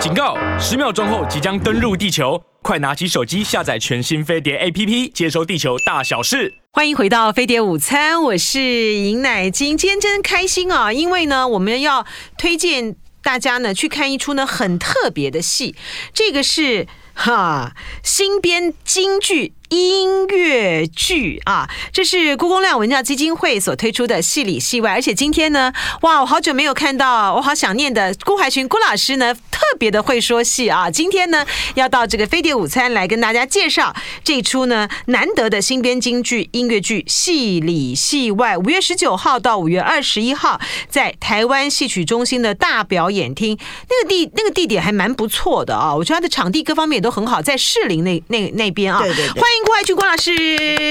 警告！十秒钟后即将登陆地球，快拿起手机下载全新飞碟 APP，接收地球大小事。欢迎回到飞碟午餐，我是尹乃菁。今天真开心啊，因为呢，我们要推荐大家呢去看一出呢很特别的戏，这个是哈新编京剧。音乐剧啊，这是故宫亮文教基金会所推出的戏里戏外，而且今天呢，哇，我好久没有看到，我好想念的郭怀群郭老师呢，特别的会说戏啊。今天呢，要到这个飞碟午餐来跟大家介绍这一出呢难得的新编京剧音乐剧《戏里戏外》，五月十九号到五月二十一号，在台湾戏曲中心的大表演厅，那个地那个地点还蛮不错的啊，我觉得它的场地各方面也都很好，在士林那那那边啊，对对对，欢迎。辜怀群辜老师，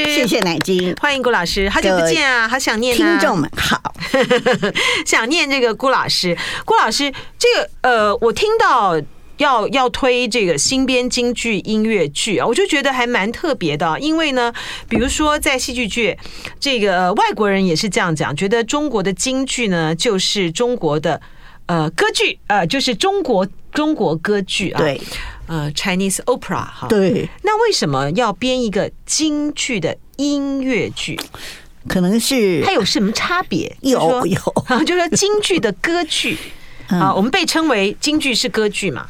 谢谢奶金，欢迎郭老师，好久不见啊，好想念啊，听众们好，想念这个郭老师，郭老师，这个呃，我听到要要推这个新编京剧音乐剧啊，我就觉得还蛮特别的，因为呢，比如说在戏剧界，这个外国人也是这样讲，觉得中国的京剧呢，就是中国的呃歌剧，呃，就是中国中国歌剧啊，对。呃，Chinese opera 哈，对，那为什么要编一个京剧的音乐剧？可能是它有什么差别？有有，就是说京剧的歌剧 啊，我们被称为京剧是歌剧嘛？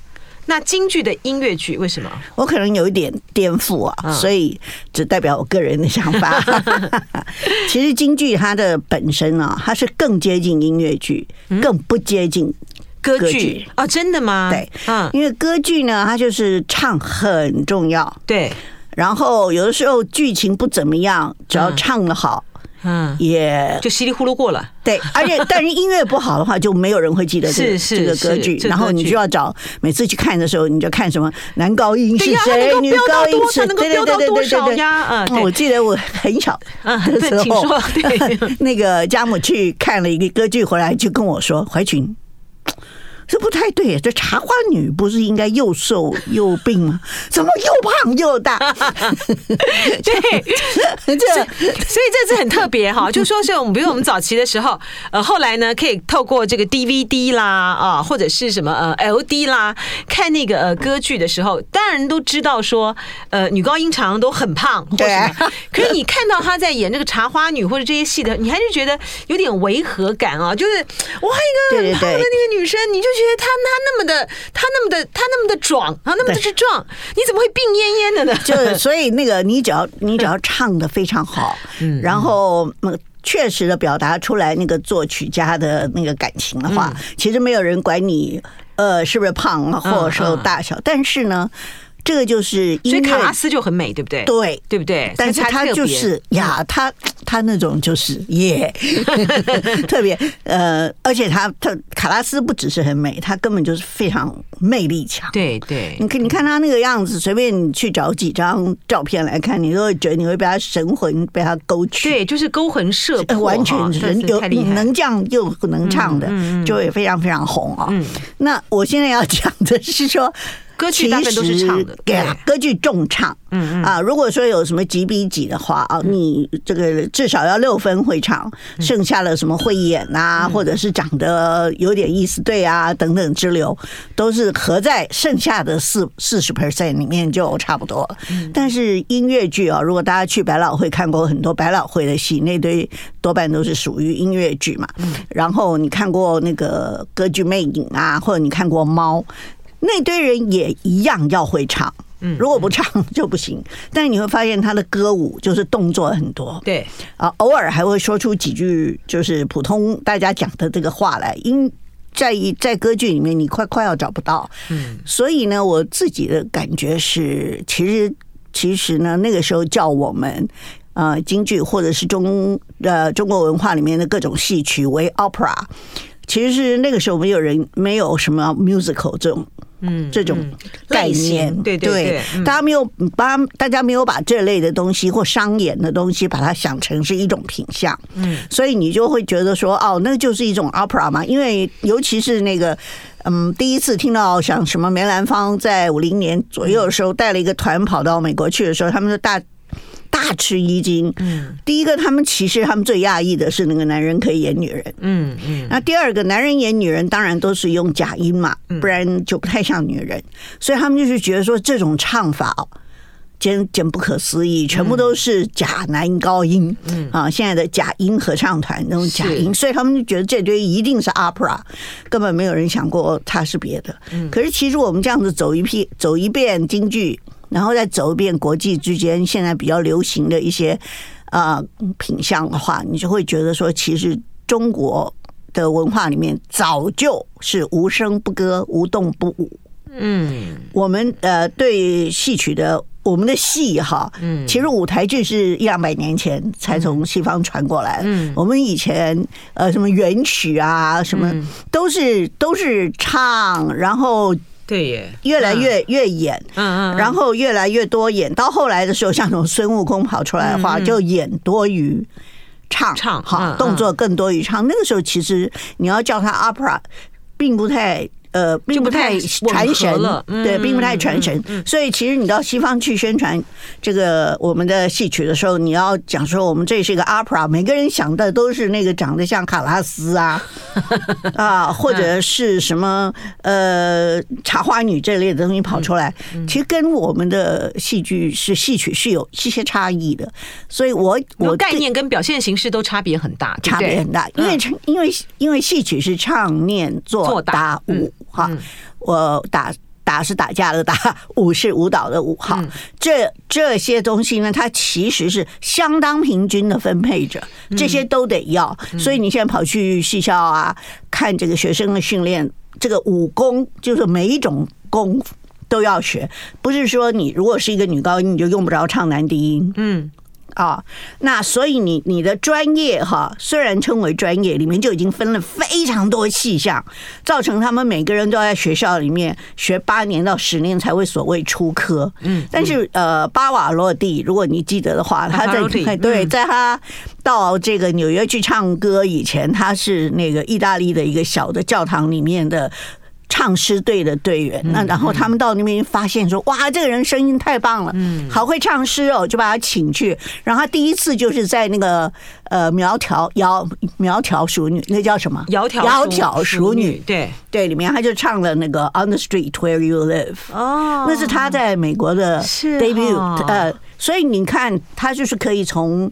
那京剧的音乐剧为什么？我可能有一点颠覆啊，所以只代表我个人的想法。其实京剧它的本身啊，它是更接近音乐剧，更不接近。歌剧啊、哦，真的吗？对，嗯，因为歌剧呢，它就是唱很重要，对。然后有的时候剧情不怎么样，只要唱的好，嗯，也就稀里糊涂过了。对，而且 但是音乐不好的话，就没有人会记得这个这个歌剧。然后你就要找每次去看的时候，你就看什么男高音是谁，女高音是谁，对对对对对对对。嗯，我记得我很小的时候，那个家母去看了一个歌剧回来，就跟我说：“怀群。”这不太对，这茶花女不是应该又瘦 又病吗？怎么又胖又大？对，这所以这次很特别哈，就说是我们比如我们早期的时候，呃，后来呢可以透过这个 DVD 啦啊，或者是什么呃 LD 啦，看那个呃歌剧的时候，当然都知道说呃女高音常常都很胖，或什么，可是你看到她在演这个茶花女或者这些戏的，你还是觉得有点违和感啊，就是哇一个很胖的那个女生，你就。觉得他他那么的，他那么的，他那么的壮啊，那么的是壮，你怎么会病恹恹的呢？就是所以那个你只要你只要唱的非常好，嗯，然后那个确实的表达出来那个作曲家的那个感情的话，其实没有人管你呃是不是胖或者说大小，但是呢。这个就是音乐，所以卡拉斯就很美，对不对？对，对不对？但是他就是呀，他他那种就是耶，特别呃，而且他他卡拉斯不只是很美，他根本就是非常魅力强。对对，你看你看他那个样子，随便你去找几张照片来看，你都会觉得你会被他神魂被他勾去。对，就是勾魂摄魄，完全人有能这样又能唱的，就会非常非常红啊。那我现在要讲的是说。歌曲大部分都是唱的，对。啊，歌剧重唱，嗯嗯。啊，如果说有什么几比几的话啊，你这个至少要六分会唱，剩下的什么会演啊，或者是长得有点意思，对啊，等等之流，都是合在剩下的四四十 percent 里面就差不多。但是音乐剧啊，如果大家去百老汇看过很多百老汇的戏，那堆多半都是属于音乐剧嘛。然后你看过那个歌剧魅影啊，或者你看过猫。那堆人也一样要会唱，嗯，如果不唱 就不行。但是你会发现他的歌舞就是动作很多，对啊，偶尔还会说出几句就是普通大家讲的这个话来。因在在歌剧里面，你快快要找不到，嗯，所以呢，我自己的感觉是，其实其实呢，那个时候叫我们呃京剧或者是中呃中国文化里面的各种戏曲为 opera，其实是那个时候没有人没有什么 musical 这种。嗯，这种概念，对对对，大家没有把大家没有把这类的东西或商演的东西，把它想成是一种品相。嗯，所以你就会觉得说，哦，那就是一种 opera 嘛。因为尤其是那个，嗯，第一次听到像什么梅兰芳在五零年左右的时候带了一个团跑到美国去的时候，他们说大大吃一惊。嗯，第一个，他们其实他们最讶异的是那个男人可以演女人。嗯嗯。那第二个，男人演女人当然都是用假音嘛，不然就不太像女人。所以他们就是觉得说这种唱法简简不可思议，全部都是假男高音。嗯啊，现在的假音合唱团那种假音，所以他们就觉得这堆一定是 opera，根本没有人想过它是别的。可是其实我们这样子走一批走一遍京剧。然后再走一遍国际之间现在比较流行的一些啊品相的话，你就会觉得说，其实中国的文化里面早就是无声不歌，无动不舞。嗯，我们呃对戏曲的我们的戏哈，嗯，其实舞台剧是一两百年前才从西方传过来。嗯，我们以前呃什么元曲啊，什么都是都是唱，然后。对耶，越来越越演，嗯嗯，然后越来越多演，到后来的时候，像那种孙悟空跑出来的话，就演多于唱，唱哈动作更多于唱。那个时候其实你要叫他 opera，并不太。呃，并不太传神了，对，并不太传神。所以其实你到西方去宣传这个我们的戏曲的时候，你要讲说我们这是一个 opera，每个人想的都是那个长得像卡拉斯啊 啊，或者是什么呃茶花女这类的东西跑出来。其实跟我们的戏剧是戏曲是有一些差异的。所以我我概念跟表现形式都差别很大，差别很大。因为因为因为戏曲是唱念做打舞。好，我打打是打架的打，舞是舞蹈的舞。好，这这些东西呢，它其实是相当平均的分配着，这些都得要。所以你现在跑去戏校啊，看这个学生的训练，这个武功就是每一种功夫都要学，不是说你如果是一个女高音，你就用不着唱男低音。嗯。啊，那所以你你的专业哈，虽然称为专业，里面就已经分了非常多细项，造成他们每个人都在学校里面学八年到十年才会所谓出科。嗯，但是呃，巴瓦洛蒂，如果你记得的话，他在对，在他到这个纽约去唱歌以前，他是那个意大利的一个小的教堂里面的。唱诗队的队员，那然后他们到那边发现说，哇，这个人声音太棒了，嗯，好会唱诗哦，就把他请去。然后他第一次就是在那个呃苗条窈苗条淑女，那叫什么？窈窕窈窕淑女，对。对，里面他就唱了那个 On the Street Where You Live，哦，那是他在美国的 debut，呃，所以你看他就是可以从，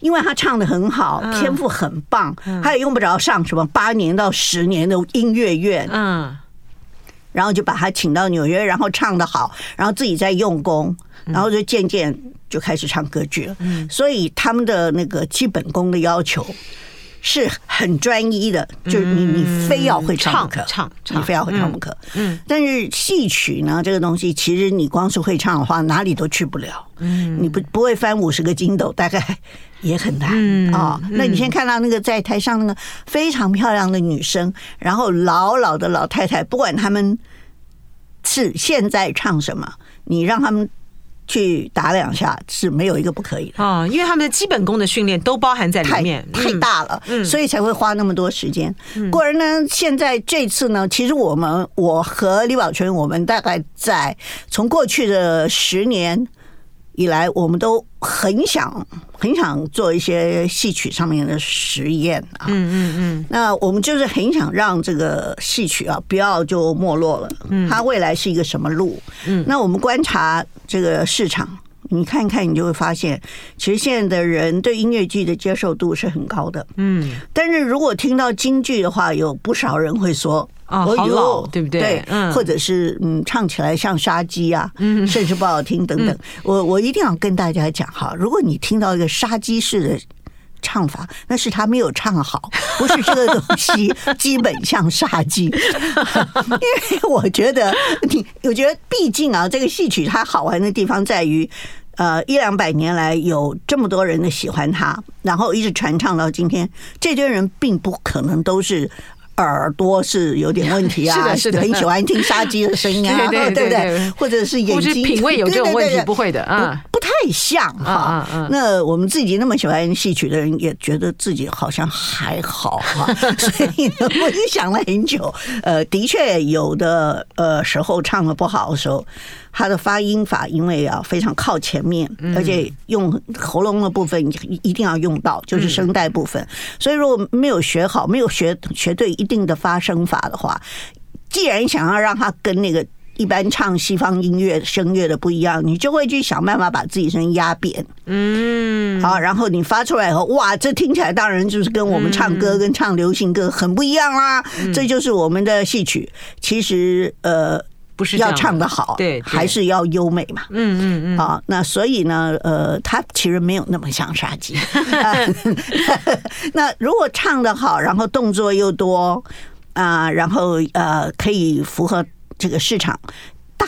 因为他唱的很好，天赋很棒，他也用不着上什么八年到十年的音乐院，嗯。然后就把他请到纽约，然后唱得好，然后自己在用功，然后就渐渐就开始唱歌剧了。所以他们的那个基本功的要求是很专一的，就是你你非要会唱不可，唱你非要会唱不可。嗯，但是戏曲呢，这个东西其实你光是会唱的话，哪里都去不了。嗯，你不不会翻五十个筋斗，大概也很难啊。那你先看到那个在台上那个非常漂亮的女生，然后老老的老太太，不管他们是现在唱什么，你让他们去打两下是没有一个不可以的啊，因为他们的基本功的训练都包含在里面，太大了，所以才会花那么多时间。果然呢，现在这次呢，其实我们我和李宝春，我们大概在从过去的十年。以来，我们都很想很想做一些戏曲上面的实验啊。嗯嗯嗯。那我们就是很想让这个戏曲啊，不要就没落了。嗯。它未来是一个什么路？嗯。那我们观察这个市场，你看一看，你就会发现，其实现在的人对音乐剧的接受度是很高的。嗯。但是如果听到京剧的话，有不少人会说。哦，好老，对不对？对，嗯，或者是嗯，唱起来像杀鸡啊，嗯，甚至不好听等等。我我一定要跟大家讲哈，如果你听到一个杀鸡式的唱法，那是他没有唱好，不是这个东西 基本像杀鸡。因为我觉得你，我觉得毕竟啊，这个戏曲它好玩的地方在于，呃，一两百年来有这么多人的喜欢他，然后一直传唱到今天，这堆人并不可能都是。耳朵是有点问题啊，是的，是的，很喜欢听杀鸡的声音啊，对不对？或者是眼睛品味有这种问题，不会的啊，不太像哈。那我们自己那么喜欢戏曲的人，也觉得自己好像还好哈。所以呢，我就想了很久。呃，的确有的呃时候唱的不好的时候，他的发音法因为要非常靠前面，而且用喉咙的部分一定要用到，就是声带部分。所以如果没有学好，没有学学对一定的发声法的话，既然想要让它跟那个。一般唱西方音乐声乐的不一样，你就会去想办法把自己声音压扁，嗯，好，然后你发出来以后，哇，这听起来当然就是跟我们唱歌跟唱流行歌很不一样啦。这就是我们的戏曲，其实呃不是要唱得好，对，还是要优美嘛，嗯嗯嗯，好，那所以呢，呃，他其实没有那么像杀鸡。那如果唱的好，然后动作又多啊，然后呃可以符合。这个市场，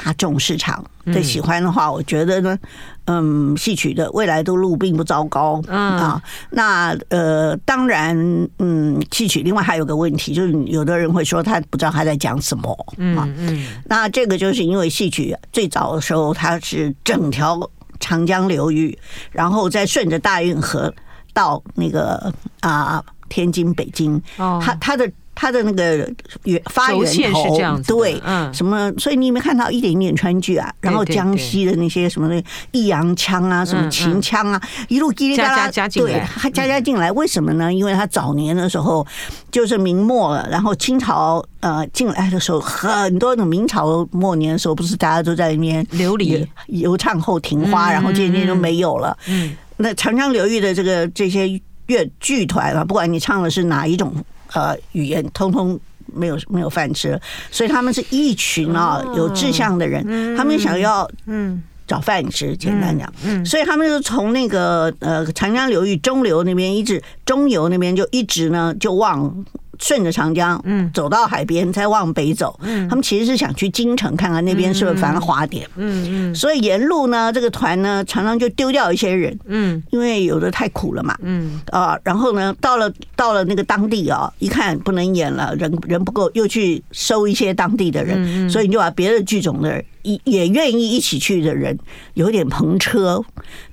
大众市场的喜欢的话，我觉得呢，嗯，戏曲的未来的路并不糟糕啊。那呃，当然，嗯，戏曲另外还有个问题，就是有的人会说他不知道他在讲什么，嗯嗯。那这个就是因为戏曲最早的时候，它是整条长江流域，然后再顺着大运河到那个啊天津、北京，它它的。他的那个源发源头，对，嗯，什么？所以你有没有看到一点一点川剧啊？然后江西的那些什么的弋阳腔啊，什么秦腔啊，一路叽里嘎啦，对，他加加进来，为什么呢？因为他早年的时候就是明末了，然后清朝呃进来的时候，很多的明朝末年的时候，不是大家都在那边流离游唱后庭花，然后渐渐就没有了。嗯，那长江流域的这个这些乐剧团啊，不管你唱的是哪一种。呃，语言通通没有没有饭吃，所以他们是一群啊有志向的人，他们想要嗯。找饭吃，简单讲，嗯，所以他们就从那个呃长江流域中流那边一直中游那边就一直呢就往。顺着长江，嗯，走到海边，再往北走，嗯，他们其实是想去京城看看那边是不是繁华点，嗯嗯，所以沿路呢，这个团呢常常就丢掉一些人，嗯，因为有的太苦了嘛，嗯。啊，然后呢，到了到了那个当地啊，一看不能演了，人人不够，又去收一些当地的人，所以你就把别的剧种的人也也愿意一起去的人，有点篷车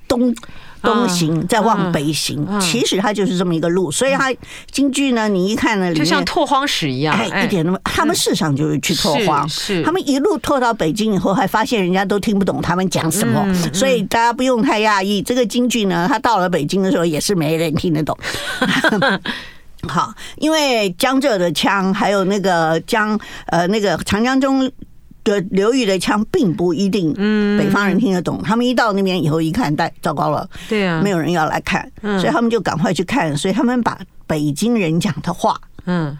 东。东行再往北行，其实它就是这么一个路，所以它京剧呢，你一看呢，就像拓荒史一样，哎，一点都没，他们事实上就是去拓荒，是他们一路拓到北京以后，还发现人家都听不懂他们讲什么，所以大家不用太讶异。这个京剧呢，它到了北京的时候也是没人听得懂。好，因为江浙的腔，还有那个江呃那个长江中。的流域的腔并不一定，北方人听得懂。他们一到那边以后一看，但糟糕了，对啊，没有人要来看，所以他们就赶快去看。所以他们把北京人讲的话，嗯，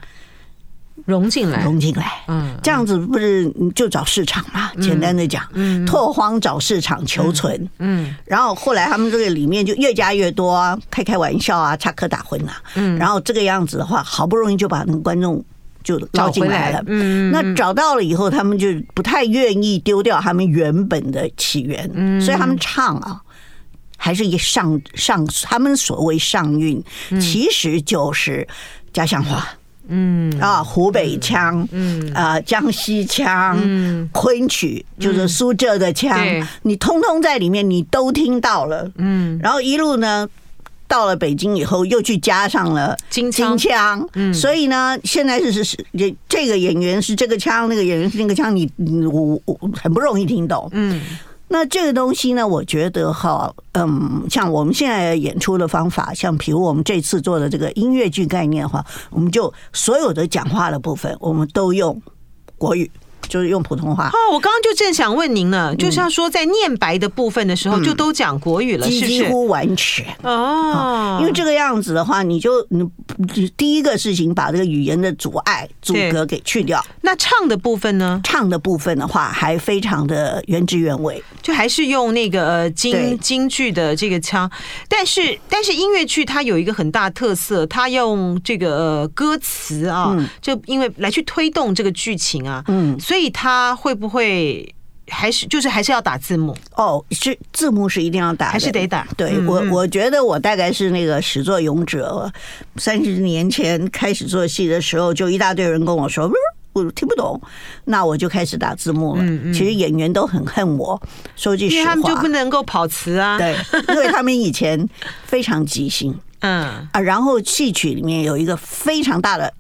融进来，融进来，嗯，这样子不是就找市场嘛？简单的讲，拓荒找市场求存，嗯，然后后来他们这个里面就越加越多，开开玩笑啊，插科打诨啊，嗯，然后这个样子的话，好不容易就把那个观众。就招进来了，嗯，那找到了以后，他们就不太愿意丢掉他们原本的起源，嗯，所以他们唱啊，还是一上上，他们所谓上韵，其实就是家乡话，嗯。啊，湖北腔，嗯。啊，江西腔，嗯，昆曲就是苏浙的腔，你通通在里面，你都听到了，嗯，然后一路呢。到了北京以后，又去加上了京腔，嗯，所以呢，现在是是是，这这个演员是这个腔，那个演员是那个腔，你我我很不容易听懂，嗯，那这个东西呢，我觉得哈，嗯，像我们现在演出的方法，像比如我们这次做的这个音乐剧概念的话，我们就所有的讲话的部分，我们都用国语。就是用普通话哦，我刚刚就正想问您呢，就是要说在念白的部分的时候，就都讲国语了，是不是？几乎完全哦，因为这个样子的话，你就你第一个事情把这个语言的阻碍阻隔给去掉。那唱的部分呢？唱的部分的话，还非常的原汁原味，就还是用那个京京剧的这个腔。但是但是音乐剧它有一个很大特色，它用这个歌词啊，就因为来去推动这个剧情啊，嗯，所以。所以他会不会还是就是还是要打字幕？哦，是字幕是一定要打，还是得打？对我，我觉得我大概是那个始作俑者。三十年前开始做戏的时候，就一大堆人跟我说：“ 我听不懂，那我就开始打字幕了。其实演员都很恨我，说句实话，因为他们就不能够跑词啊。对，因为他们以前非常即兴，嗯啊，然后戏曲里面有一个非常大的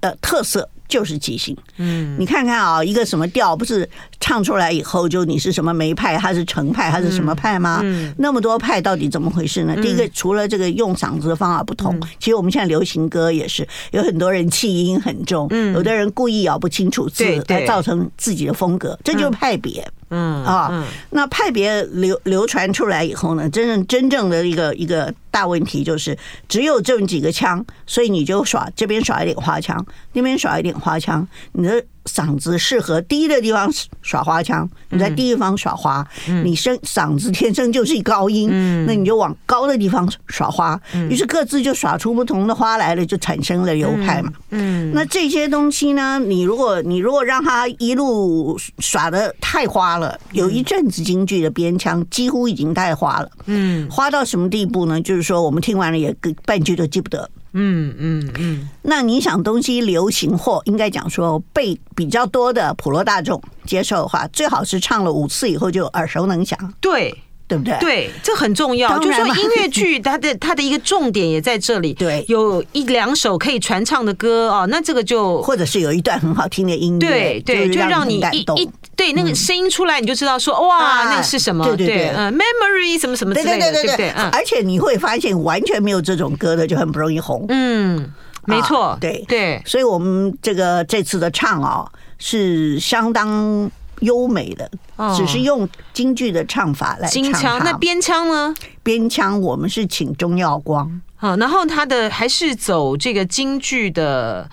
呃特色。就是即兴，嗯，你看看啊，一个什么调不是唱出来以后就你是什么梅派，还是程派，还是什么派吗？嗯，那么多派到底怎么回事呢？第一个，除了这个用嗓子的方法不同，其实我们现在流行歌也是有很多人气音很重，嗯，有的人故意咬不清楚字，来造成自己的风格，这就是派别。嗯啊，那派别流流传出来以后呢，真正真正的一个一个大问题就是只有这么几个枪，所以你就耍这边耍一点花枪，那边耍一点花枪，你的。嗓子适合低的地方耍花腔，你在低地方耍花，你声嗓子天生就是一高音，那你就往高的地方耍花，于是各自就耍出不同的花来了，就产生了流派嘛。嗯，那这些东西呢，你如果你如果让他一路耍的太花了，有一阵子京剧的边腔几乎已经太花了。嗯，花到什么地步呢？就是说我们听完了也半句都记不得。嗯嗯嗯，那你想东西流行或应该讲说被比较多的普罗大众接受的话，最好是唱了五次以后就耳熟能详。对。对不对？对，这很重要。就是说音乐剧它的它的一个重点也在这里。对，有一两首可以传唱的歌哦，那这个就或者是有一段很好听的音乐，对对，就让你一一对那个声音出来，你就知道说哇，那个是什么？对对对，嗯，memory 什么什么之类的，对对对。而且你会发现完全没有这种歌的就很不容易红。嗯，没错，对对。所以我们这个这次的唱啊是相当。优美的，只是用京剧的唱法来唱。京腔，那边腔呢？边腔我们是请钟耀光。好，然后他的还是走这个京剧的，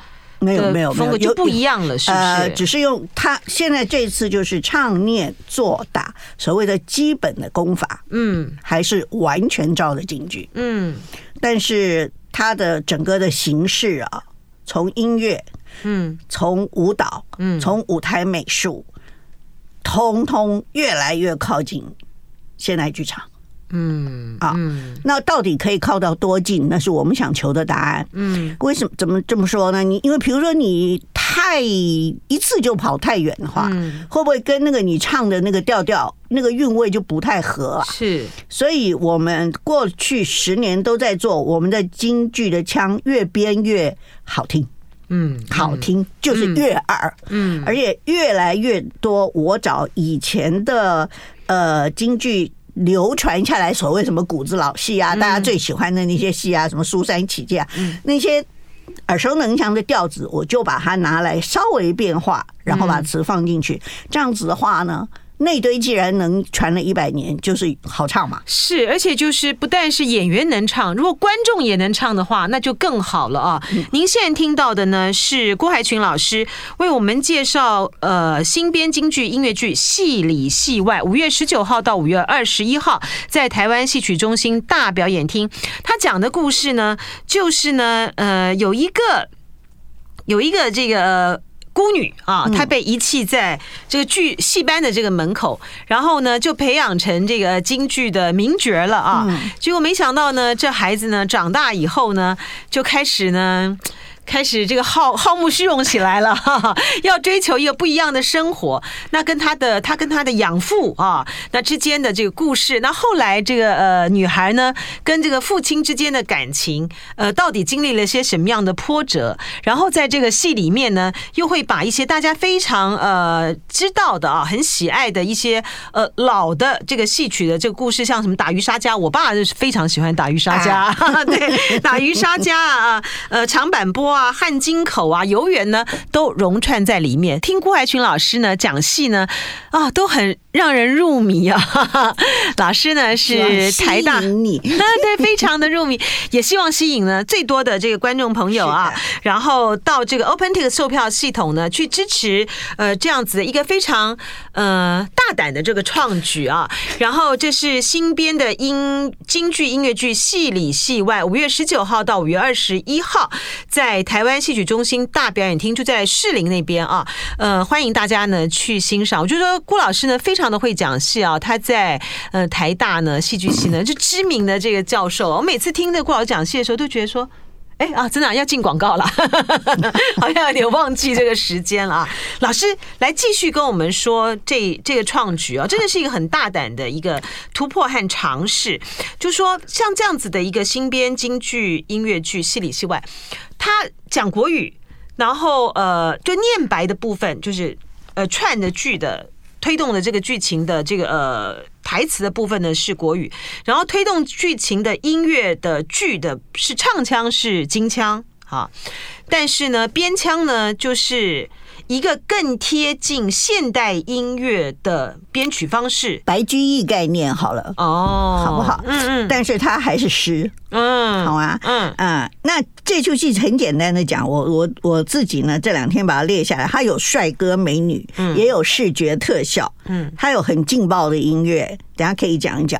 没有没有风格就不一样了，是不是？呃，只是用他现在这次就是唱念做打所谓的基本的功法，嗯，还是完全照的京剧，嗯，但是他的整个的形式啊，从音乐，嗯，从舞蹈，嗯，从舞台美术。通通越来越靠近现代剧场，嗯啊，那到底可以靠到多近？那是我们想求的答案。嗯，为什么怎么这么说呢？你因为比如说你太一次就跑太远的话，会不会跟那个你唱的那个调调、那个韵味就不太合啊？是，所以我们过去十年都在做我们的京剧的腔越编越好听。嗯，好听就是悦耳，嗯，而且越来越多。我找以前的呃京剧流传下来，所谓什么谷子老戏啊，大家最喜欢的那些戏啊，什么苏三起解，那些耳熟能详的调子，我就把它拿来稍微变化，然后把词放进去。这样子的话呢，那堆既然能传了一百年，就是好唱嘛。是，而且就是不但是演员能唱，如果观众也能唱的话，那就更好了啊。嗯、您现在听到的呢是郭海群老师为我们介绍呃新编京剧音乐剧《戏里戏外》，五月十九号到五月二十一号在台湾戏曲中心大表演厅。他讲的故事呢，就是呢呃有一个有一个这个。孤女啊，她被遗弃在这个剧戏班的这个门口，然后呢，就培养成这个京剧的名角了啊。结果没想到呢，这孩子呢长大以后呢，就开始呢。开始这个好好慕虚荣起来了，哈哈，要追求一个不一样的生活。那跟他的他跟他的养父啊，那之间的这个故事，那后来这个呃女孩呢，跟这个父亲之间的感情，呃，到底经历了些什么样的波折？然后在这个戏里面呢，又会把一些大家非常呃知道的啊，很喜爱的一些呃老的这个戏曲的这个故事，像什么打鱼杀家，我爸就是非常喜欢 打鱼杀家，啊、对，打鱼杀家啊，呃，长坂坡。啊，汉津口啊，游园呢，都融串在里面。听郭海群老师呢讲戏呢，啊，都很让人入迷啊。老师呢是台大，你对，非常的入迷，也希望吸引呢最多的这个观众朋友啊，然后到这个 OpenTix 售票系统呢去支持呃这样子的一个非常呃大胆的这个创举啊。然后这是新编的音京剧音乐剧《戏里戏外》，五月十九号到五月二十一号在。台湾戏曲中心大表演厅就在士林那边啊，呃，欢迎大家呢去欣赏。我就说郭老师呢非常的会讲戏啊，他在呃台大呢戏剧系呢就知名的这个教授。我每次听的郭老师讲戏的时候，都觉得说。哎啊，真的、要进广告了，好像有点忘记这个时间了啊。老师来继续跟我们说这这个创举啊，真的是一个很大胆的一个突破和尝试。就说像这样子的一个新编京剧音乐剧，戏里戏外，他讲国语，然后呃，就念白的部分，就是呃串的剧的。推动的这个剧情的这个呃台词的部分呢是国语，然后推动剧情的音乐的剧的是唱腔是京腔啊，但是呢边腔呢就是。一个更贴近现代音乐的编曲方式，白居易概念好了哦，好不好？嗯嗯，但是它还是诗，嗯，好啊，嗯嗯。那这出戏很简单的讲，我我我自己呢这两天把它列下来，它有帅哥美女，嗯，也有视觉特效，嗯，它有很劲爆的音乐，等下可以讲一讲，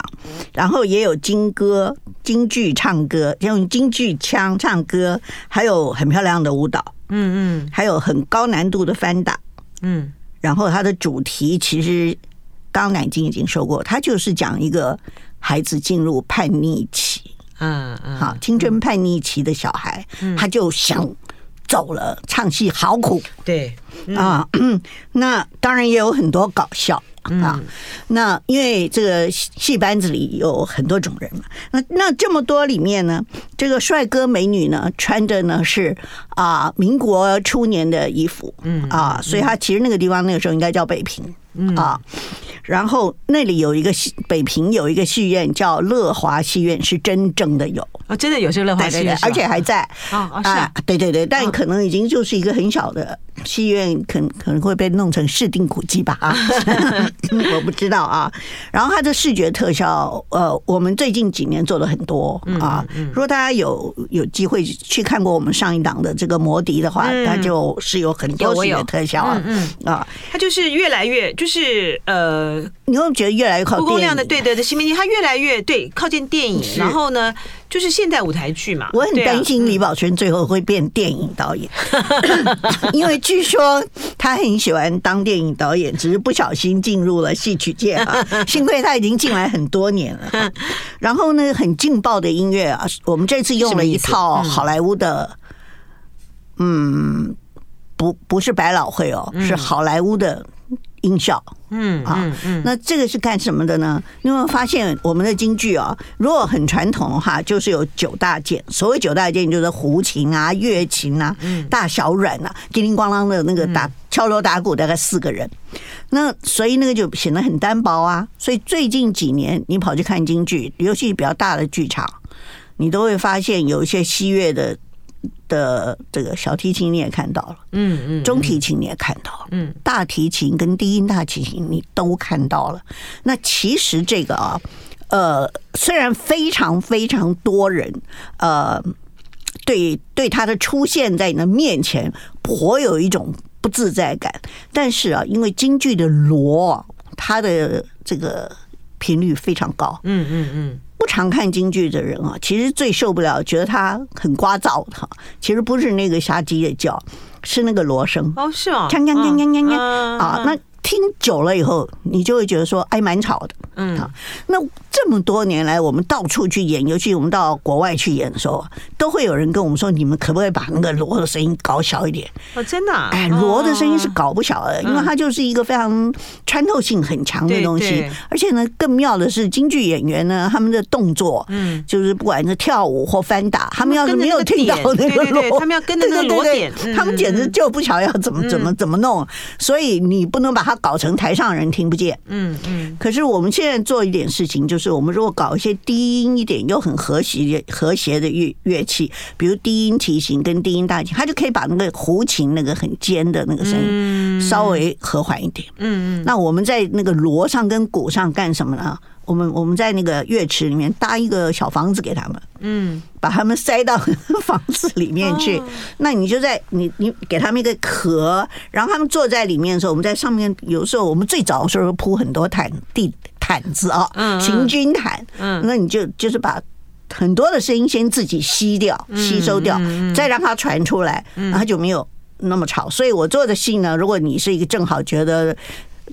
然后也有京歌、京剧唱歌，用京剧腔唱歌，还有很漂亮的舞蹈。嗯嗯，还有很高难度的翻打，嗯，然后它的主题其实刚刚乃菁已经说过，它就是讲一个孩子进入叛逆期，嗯嗯，好，青春叛逆期的小孩，他就想走了，唱戏好苦，对啊，那当然也有很多搞笑。啊，那因为这个戏班子里有很多种人嘛，那那这么多里面呢，这个帅哥美女呢，穿着呢是啊民国初年的衣服，嗯啊，所以他其实那个地方那个时候应该叫北平，嗯。啊。然后那里有一个戏，北平有一个戏院叫乐华戏院，是真正的有。哦，真的有这个乐华戏院，而且还在。啊。啊，对对对，但可能已经就是一个很小的戏院，可可能会被弄成市定古迹吧啊，我不知道啊。然后它的视觉特效，呃，我们最近几年做了很多啊。如果大家有有机会去看过我们上一档的这个魔笛的话，它就是有很多视觉特效啊，嗯。啊，它就是越来越就是呃。你会觉得越来越靠近。不够亮的，对对对，新媒体它越来越对靠近电影，然后呢，就是现代舞台剧嘛。我很担心李宝春最后会变电影导演，因为据说他很喜欢当电影导演，只是不小心进入了戏曲界啊。幸亏他已经进来很多年了。然后呢，很劲爆的音乐啊，我们这次用了一套好莱坞的，嗯，不不是百老汇哦，是好莱坞的。音效，嗯啊，那这个是干什么的呢？你有没有发现我们的京剧啊？如果很传统的话，就是有九大件。所谓九大件，就是胡琴啊、乐琴啊、大小阮啊，叮叮咣啷的那个打敲锣打鼓，大概四个人。那所以那个就显得很单薄啊。所以最近几年，你跑去看京剧，尤其是比较大的剧场，你都会发现有一些西乐的。的这个小提琴你也看到了，嗯嗯，中提琴你也看到了，嗯，大提琴跟低音大提琴你都看到了。那其实这个啊，呃，虽然非常非常多人，呃，对对他的出现在你的面前颇有一种不自在感，但是啊，因为京剧的锣，它的这个频率非常高，嗯嗯嗯。不常看京剧的人啊，其实最受不了，觉得他很聒噪的。其实不是那个杀鸡的叫，是那个锣声。哦，是哦，锵锵锵锵锵锵啊！那听久了以后，你就会觉得说，哎，蛮吵的。嗯，好，那。这么多年来，我们到处去演，尤其我们到国外去演的时候，都会有人跟我们说：“你们可不可以把那个锣的声音搞小一点？”哦，真的，哎，锣的声音是搞不小的，因为它就是一个非常穿透性很强的东西。而且呢，更妙的是，京剧演员呢，他们的动作，嗯，就是不管是跳舞或翻打，他们要是没有听到那个锣，他们要跟着那个锣点，他们简直就不晓得要怎么怎么怎么弄。所以你不能把它搞成台上人听不见。嗯嗯。可是我们现在做一点事情，就是我们如果搞一些低音一点又很和谐的和谐的乐乐器，比如低音提琴跟低音大琴，它就可以把那个胡琴那个很尖的那个声音稍微和缓一点。嗯嗯。那我们在那个锣上跟鼓上干什么呢？我们我们在那个乐池里面搭一个小房子给他们，嗯，把他们塞到 房子里面去。那你就在你你给他们一个壳，然后他们坐在里面的时候，我们在上面有时候我们最早的时候铺很多毯地。毯子啊，行军毯，嗯，那你就就是把很多的声音先自己吸掉、吸收掉，再让它传出来，然后就没有那么吵。所以我做的戏呢，如果你是一个正好觉得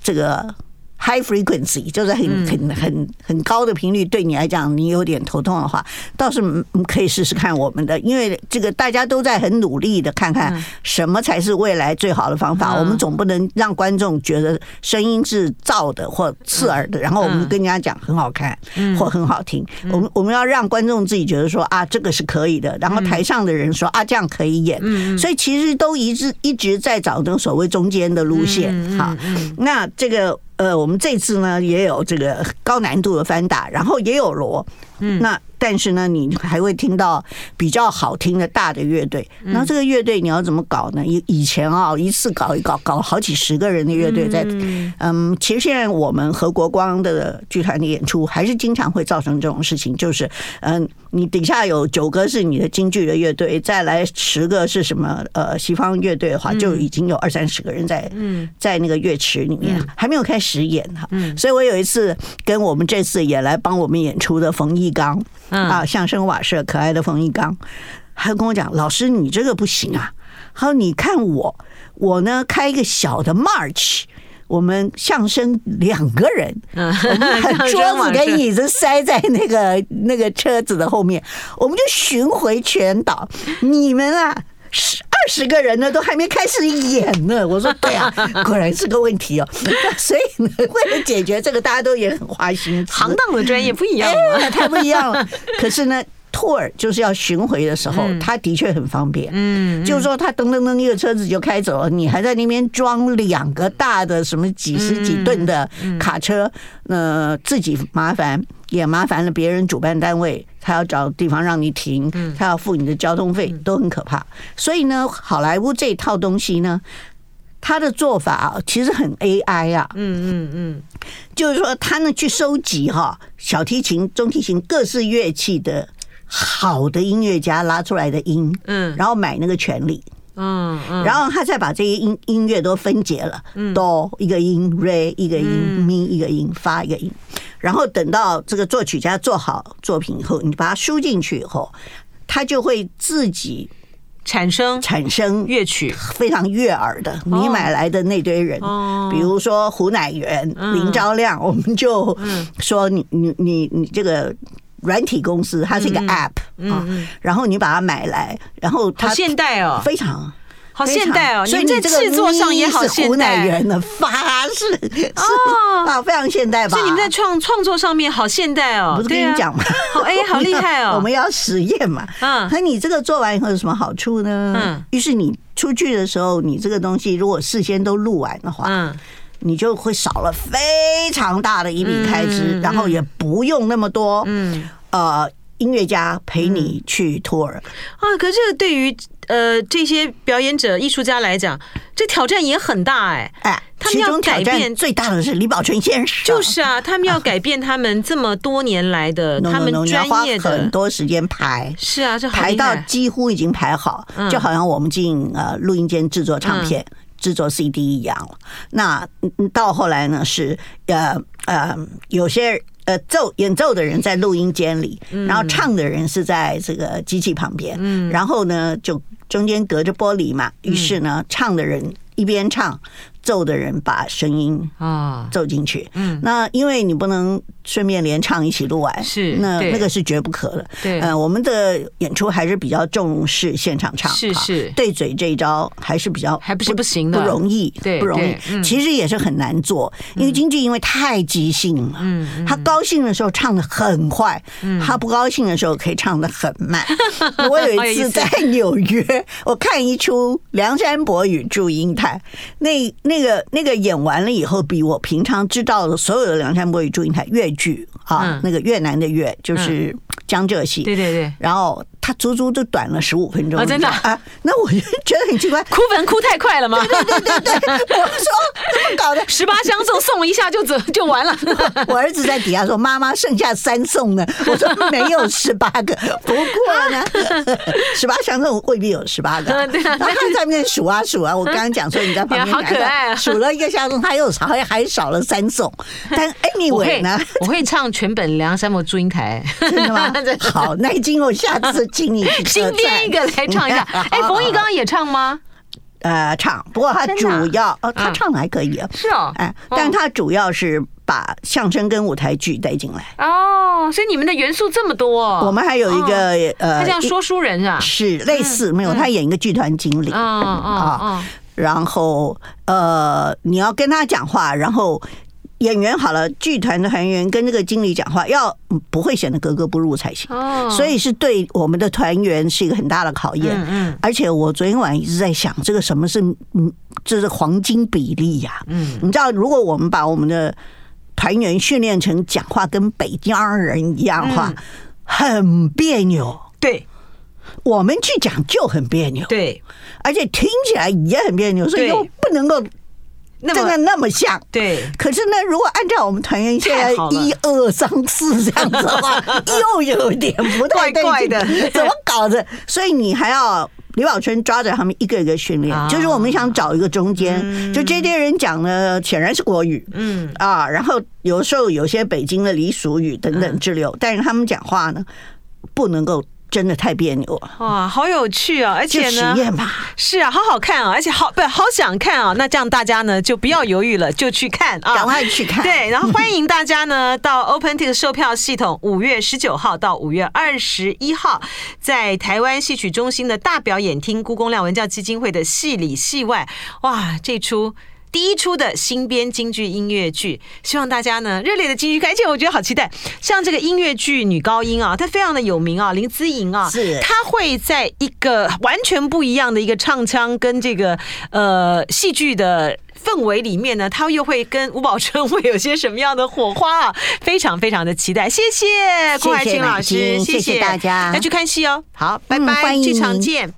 这个 high frequency，就是很很很很高的频率，对你来讲你有点头痛的话，倒是可以试试看我们的，因为这个大家都在很努力的看看什么才是未来最好的方法。我们总不能让观众觉得声音是噪的或刺耳的，然后我们跟人家讲很好看或很好听。我们我们要让观众自己觉得说啊，这个是可以的，然后台上的人说啊，这样可以演。所以其实都一直一直在找那个所谓中间的路线。好，那这个。呃，我们这次呢也有这个高难度的翻打，然后也有锣，嗯，那。但是呢，你还会听到比较好听的大的乐队。然后这个乐队你要怎么搞呢？以以前啊，一次搞一搞，搞好几十个人的乐队在。嗯，其实现在我们和国光的剧团的演出，还是经常会造成这种事情，就是嗯，你底下有九个是你的京剧的乐队，再来十个是什么呃西方乐队的话，就已经有二三十个人在在那个乐池里面还没有开始演哈。所以我有一次跟我们这次也来帮我们演出的冯翊纲。啊，相声瓦舍可爱的冯一刚，他跟我讲：“老师，你这个不行啊！”他说：“你看我，我呢开一个小的 March，我们相声两个人，我们把桌子跟椅子塞在那个那个车子的后面，我们就巡回全岛。你们啊，十二十个人呢，都还没开始演呢。”我说：“对啊，果然是个问题哦。”所以呢，为了解决这个，大家都也很花心思。行当的专业不一样，哎，太不一样了。可是呢，tour 就是要巡回的时候，他的确很方便。嗯，就是说他噔噔噔一个车子就开走了，你还在那边装两个大的什么几十几吨的卡车，呃，自己麻烦。也麻烦了别人主办单位，他要找地方让你停，他要付你的交通费，都很可怕。所以呢，好莱坞这一套东西呢，他的做法其实很 AI 啊，嗯嗯嗯，就是说他呢去收集哈小提琴、中提琴各式乐器的好的音乐家拉出来的音，嗯，然后买那个权利，嗯嗯，然后他再把这些音音乐都分解了，哆一个音，re 一个音，咪一个音，发一个音。然后等到这个作曲家做好作品以后，你把它输进去以后，他就会自己产生产生乐曲。非常悦耳的。你买来的那堆人，比如说胡乃元、林昭亮，我们就说你你你你这个软体公司，它是一个 App 啊，然后你把它买来，然后它现代哦，非常。好现代哦，所以你这个制作上也好现代的发是哦啊，非常现代吧？所以你们在创创作上面好现代哦，不是跟你讲吗？好哎，好厉害哦！我们要实验嘛，嗯，可你这个做完以后有什么好处呢？嗯，于是你出去的时候，你这个东西如果事先都录完的话，嗯，你就会少了非常大的一笔开支，然后也不用那么多，嗯。呃，音乐家陪你去 tour 啊。可是这个对于。呃，这些表演者、艺术家来讲，这挑战也很大哎。哎，他们要改变最大的是李宝春先生，就是啊，他们要改变他们这么多年来的 他们专业的很多时间排，是啊，这排到几乎已经排好，就好像我们进呃录音间制作唱片、制作 CD 一样。那到后来呢，是呃呃有些。呃，奏演奏的人在录音间里，然后唱的人是在这个机器旁边，嗯，然后呢，就中间隔着玻璃嘛，于是呢，唱的人一边唱。奏的人把声音啊奏进去，嗯，那因为你不能顺便连唱一起录完，是那那个是绝不可的。对，呃，我们的演出还是比较重视现场唱，是是，对嘴这一招还是比较还不是不行的，不容易，对，不容易。其实也是很难做，因为京剧因为太即兴了，嗯，他高兴的时候唱的很快，嗯，他不高兴的时候可以唱的很慢。我有一次在纽约，我看一出《梁山伯与祝英台》，那。那个那个演完了以后，比我平常知道的所有的《梁山伯与祝英台》越剧啊，那个越南的越就是江浙戏，对对对，然后。他足足就短了十五分钟啊！真的啊，那我就觉得很奇怪，哭坟哭太快了吗？对对对对，我说怎么搞的？十八相送送一下就走就完了。我儿子在底下说：“妈妈剩下三送呢。”我说：“没有十八个，不过呢，十八相送未必有十八个。”对啊，他在那边数啊数啊。我刚刚讲说你在旁边，好可爱啊！数了一个相送，他又少还还少了三送。但 anyway 呢，我会唱全本《梁山伯祝英台》，真的吗？好，那经我下次。请你新编一个来唱一下。哎，冯毅刚刚也唱吗？呃唱，不过他主要哦他唱的还可以啊，是哦，哎，但他主要是把相声跟舞台剧带进来哦，所以你们的元素这么多。我们还有一个呃，他像说书人是吧？是类似没有，他演一个剧团经理，嗯嗯啊，然后呃，你要跟他讲话，然后。演员好了，剧团的团员跟这个经理讲话，要不会显得格格不入才行。哦，所以是对我们的团员是一个很大的考验。嗯嗯。而且我昨天晚上一直在想，这个什么是嗯，这是黄金比例呀？嗯，你知道，如果我们把我们的团员训练成讲话跟北京人一样的话，很别扭。对，我们去讲就很别扭。对，而且听起来也很别扭，所以又不能够。真的那么像，对。可是呢，如果按照我们团员现在一二三四这样子的话，又有点不太对劲。的，怎么搞的？所以你还要李宝春抓着他们一个一个训练，就是我们想找一个中间，就这些人讲呢，显然是国语，嗯。啊，然后有时候有些北京的俚俗语等等之流，但是他们讲话呢，不能够。真的太别扭了哇，好有趣啊！而且呢，是啊，好好看啊，而且好不好想看啊？那这样大家呢就不要犹豫了，就去看啊，赶快去看。对，然后欢迎大家呢到 OpenTix 售票系统，五月十九号到五月二十一号，在台湾戏曲中心的大表演厅，故宫亮文教基金会的戏里戏外，哇，这出。第一出的新编京剧音乐剧，希望大家呢热烈的继续看，而且我觉得好期待。像这个音乐剧女高音啊，她非常的有名啊，林姿莹啊，是她会在一个完全不一样的一个唱腔跟这个呃戏剧的氛围里面呢，她又会跟吴宝春会有些什么样的火花啊？非常非常的期待。谢谢郭海清老师，谢谢，谢谢大家，要去看戏哦。好，拜拜，剧场见。